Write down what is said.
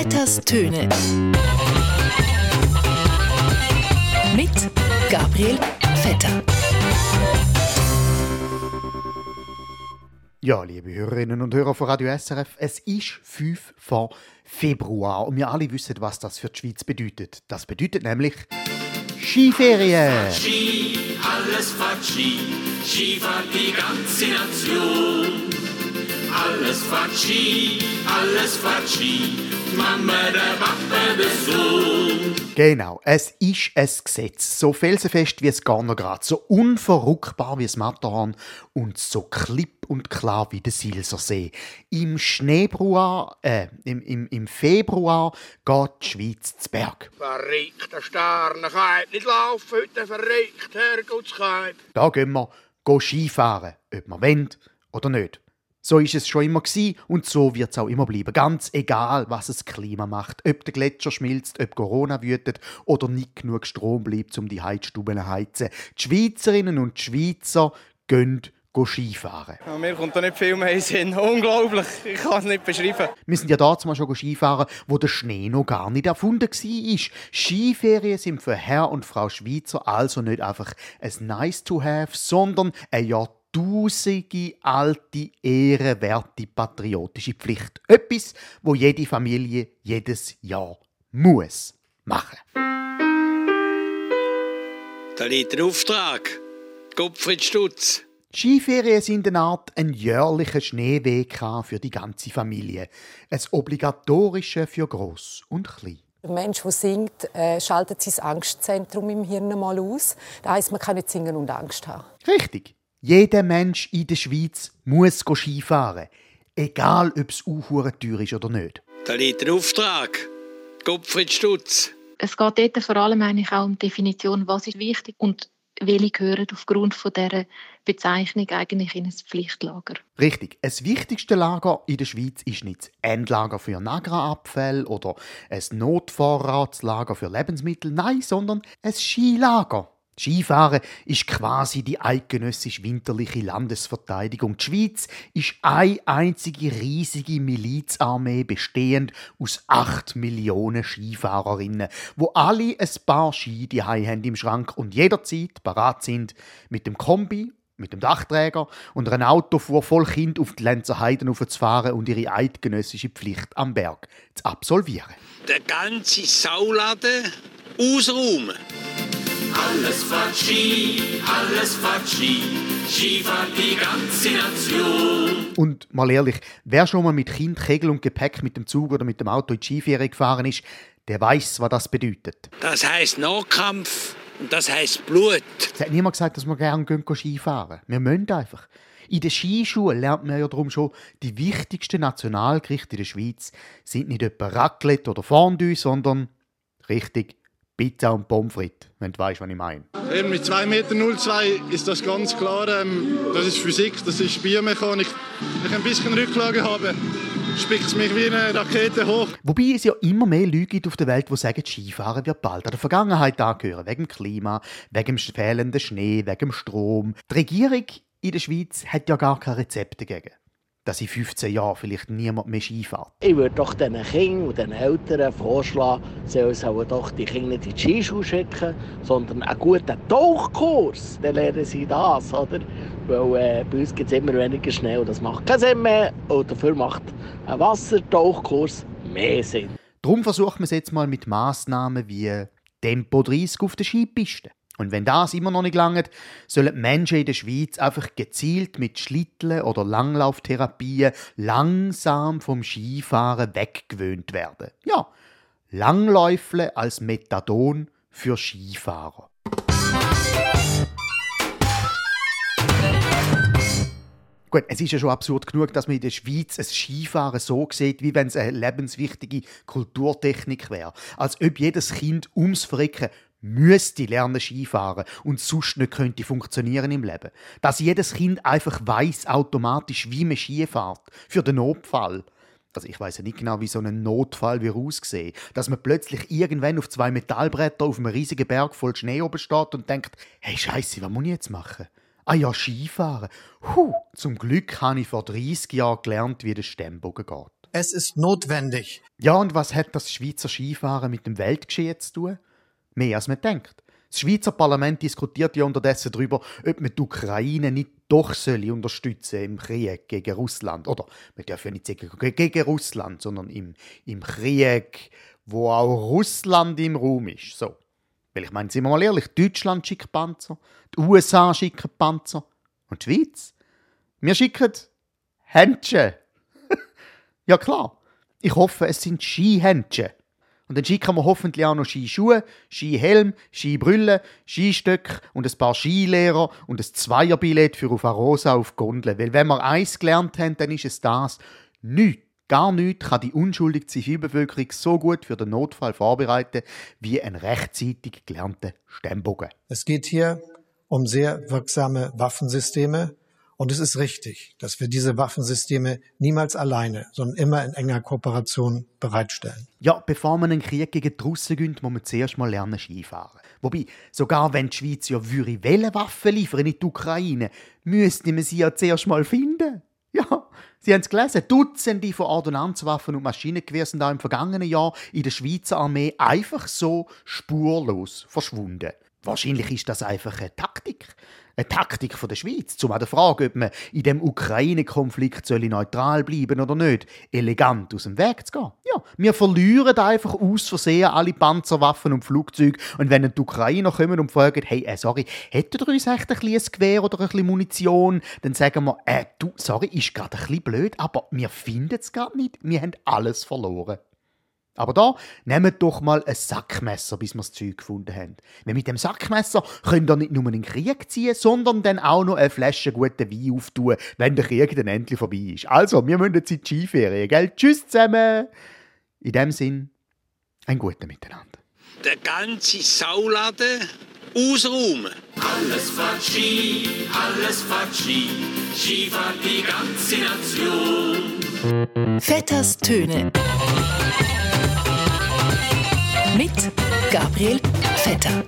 Vetters Töne. Mit Gabriel Vetter. Ja, liebe Hörerinnen und Hörer von Radio SRF, es ist 5 vor Februar und wir alle wissen, was das für die Schweiz bedeutet. Das bedeutet nämlich Skiferien. Ski, alles fährt Ski, Ski fährt die ganze Nation. Alles Ski, alles die Mama, der Papa, der Sohn. Genau, es ist ein Gesetz. So felsenfest wie es gar noch gerade, so unverrückbar wie das Matterhorn und so klipp und klar wie der Silsersee. Im Schneebruar, äh, im, im, im Februar geht die Schweiz zu Berg. Verrückter Sterne, kann nicht laufen heute, verrückt, Herrgottskeib. Da gehen wir go Skifahren, ob wir wollen oder nicht. So ist es schon immer gsi und so wird es auch immer bleiben. Ganz egal, was das Klima macht. Ob der Gletscher schmilzt, ob Corona wütet oder nicht genug Strom bleibt, um die Heizstuben zu heizen. Die Schweizerinnen und die Schweizer gehen Skifahren. Ja, mir kommt da nicht viel mehr in Sinn. Unglaublich, ich kann es nicht beschreiben. Wir sind ja damals mal schon Skifahren, wo der Schnee noch gar nicht erfunden war. Skiferien sind für Herr und Frau Schweizer also nicht einfach ein nice to have, sondern ein jahrtausende alte, ehrenwerte patriotische Pflicht. Etwas, wo jede Familie jedes Jahr muss machen. Da liegt der Auftrag. Gottfried Stutz. Skiferien sind eine Art ein jährlicher Schneeweg für die ganze Familie. Ein obligatorische für Gross und Klein. Der Mensch, der singt, äh, schaltet sein Angstzentrum im Hirn mal aus. Das heisst, man kann nicht singen und Angst haben. Richtig. Jeder Mensch in der Schweiz muss go Skifahren. Egal, ob es teuer ist oder nicht. Da liegt der Auftrag. Gottfried Stutz. Es geht dort vor allem eigentlich auch um die Definition, was ist wichtig und welche gehören aufgrund von dieser Bezeichnung eigentlich in ein Pflichtlager. Richtig. Das wichtigste Lager in der Schweiz ist nicht das Endlager für Nagraabfälle oder ein Notvorratslager für Lebensmittel, nein, sondern ein Skilager. Skifahren ist quasi die eidgenössische winterliche Landesverteidigung. Die Schweiz ist eine einzige riesige Milizarmee bestehend aus acht Millionen Skifahrerinnen, wo alle ein paar Ski haben im Schrank und jederzeit parat sind mit dem Kombi mit dem Dachträger und einer Autofuhr voll Kind auf die Lenzer Heiden aufzufahren und ihre eidgenössische Pflicht am Berg zu absolvieren. Der ganze Sauladen ausräumen. Alles fährt Ski, alles fährt Ski, Ski fährt die ganze Nation. Und mal ehrlich, wer schon mal mit Kind, Kegel und Gepäck mit dem Zug oder mit dem Auto in die Skiferie gefahren ist, der weiß, was das bedeutet. Das heißt Nahkampf und das heißt Blut. Es hat niemand gesagt, dass wir gerne gehen Skifahren. Wir müssen einfach. In der Skischule lernt man ja darum schon, die wichtigsten Nationalgerichte in der Schweiz sind nicht etwa Raclette oder Fondue, sondern richtig Pizza und Pommes frites, wenn du weißt, was ich meine. Eben mit 2,02 Meter ist das ganz klar. Ähm, das ist Physik, das ist Biomechanik. Wenn ich ein bisschen Rücklage habe, spickt es mich wie eine Rakete hoch. Wobei es ja immer mehr Leute gibt auf der Welt, die sagen, Skifahren wird bald an der Vergangenheit angehören. Wegen dem Klima, wegen dem fehlenden Schnee, wegen dem Strom. Die Regierung in der Schweiz hat ja gar kein Rezept dagegen dass in 15 Jahren vielleicht niemand mehr Skifährt. Ich würde doch den Kindern und den Eltern vorschlagen, sie sollen doch die Kinder nicht in die Skischule schicken, sondern einen guten Tauchkurs. Dann lernen sie das, oder? Weil äh, bei uns gibt es immer weniger Schnee und das macht keinen Sinn mehr. Und dafür macht ein Wassertauchkurs mehr Sinn. Darum versuchen wir es jetzt mal mit Massnahmen wie Tempo 30 auf der Skipiste. Und wenn das immer noch nicht langt, sollen die Menschen in der Schweiz einfach gezielt mit Schlitteln oder Langlauftherapien langsam vom Skifahren weggewöhnt werden. Ja, Langläufle als Methadon für Skifahrer. Gut, es ist ja schon absurd genug, dass man in der Schweiz ein Skifahren so sieht, wie wenn es eine lebenswichtige Kulturtechnik wäre. Als ob jedes Kind ums Verrecken müsste lernen Skifahren und sonst nicht könnte funktionieren im Leben. Dass jedes Kind einfach weiß automatisch, wie man Ski fährt. Für den Notfall. Also ich weiß ja nicht genau, wie so ein Notfall wie aussehen. Dass man plötzlich irgendwann auf zwei Metallbretter auf einem riesigen Berg voll Schnee oben steht und denkt, hey Scheiße, was muss ich jetzt machen? Ah ja, Skifahren. Huh, zum Glück habe ich vor 30 Jahren gelernt, wie der Stemmbogen geht. Es ist notwendig. Ja, und was hat das Schweizer Skifahren mit dem Weltgeschehen zu tun? Mehr als man denkt. Das Schweizer Parlament diskutiert ja unterdessen darüber, ob man die Ukraine nicht doch soll unterstützen im Krieg gegen Russland. Oder man darf ja nicht sagen gegen Russland, sondern im, im Krieg, wo auch Russland im Raum ist. So. Weil ich meine, sind wir mal ehrlich, Deutschland schickt Panzer, die USA schicken Panzer und die Schweiz. Wir schicken Händchen. ja klar. Ich hoffe, es sind Skihändchen. Und dann schicken wir hoffentlich auch noch Skischuhe, Skihelm, Skibrille, Skistöcke und ein paar Skilehrer und ein Zweierbillett für auf Arosa auf Gondel. Weil wenn wir eins gelernt haben, dann ist es das. Nichts, gar nichts kann die unschuldige Zivilbevölkerung so gut für den Notfall vorbereiten wie ein rechtzeitig gelernter Stemmbogen. Es geht hier um sehr wirksame Waffensysteme, und es ist richtig, dass wir diese Waffensysteme niemals alleine, sondern immer in enger Kooperation bereitstellen. Ja, bevor man einen Krieg gegen die Russen gönnt, muss man zuerst mal lernen Skifahren. Wobei, sogar wenn die Schweiz ja würde Waffen liefern in die Ukraine, müsste man sie ja zuerst mal finden. Ja, Sie haben es gelesen, Dutzende von Ordnanzwaffen und Maschinengewehren sind auch im vergangenen Jahr in der Schweizer Armee einfach so spurlos verschwunden. Wahrscheinlich ist das einfach eine Taktik. Eine Taktik von der Schweiz, zum an der Frage, ob man in dem Ukraine-Konflikt neutral bleiben oder nicht, elegant aus dem Weg zu gehen. Ja, wir verlieren einfach aus Versehen alle Panzerwaffen und Flugzeuge und wenn die Ukrainer kommen und fragen, hey, äh, sorry, hättet ihr uns echt ein, ein Gewehr oder ein bisschen Munition? Dann sagen wir, äh, du, sorry, ist gerade ein bisschen blöd, aber wir finden es gerade nicht, wir haben alles verloren. Aber da, nehmt doch mal ein Sackmesser, bis wir das Zeug gefunden haben. Weil mit dem Sackmesser könnt ihr nicht nur einen Krieg ziehen, sondern dann auch noch eine Flasche guten Wein auftun, wenn der Krieg dann endlich vorbei ist. Also, wir müssen jetzt in die Skiferien, gell? Tschüss zusammen! In dem Sinn, ein guten Miteinander. Der ganze Sauladen ausräumen. Alles fährt Ski, alles fährt Ski, Ski fährt die ganze Nation. Vetters Töne mit Gabriel Vetter.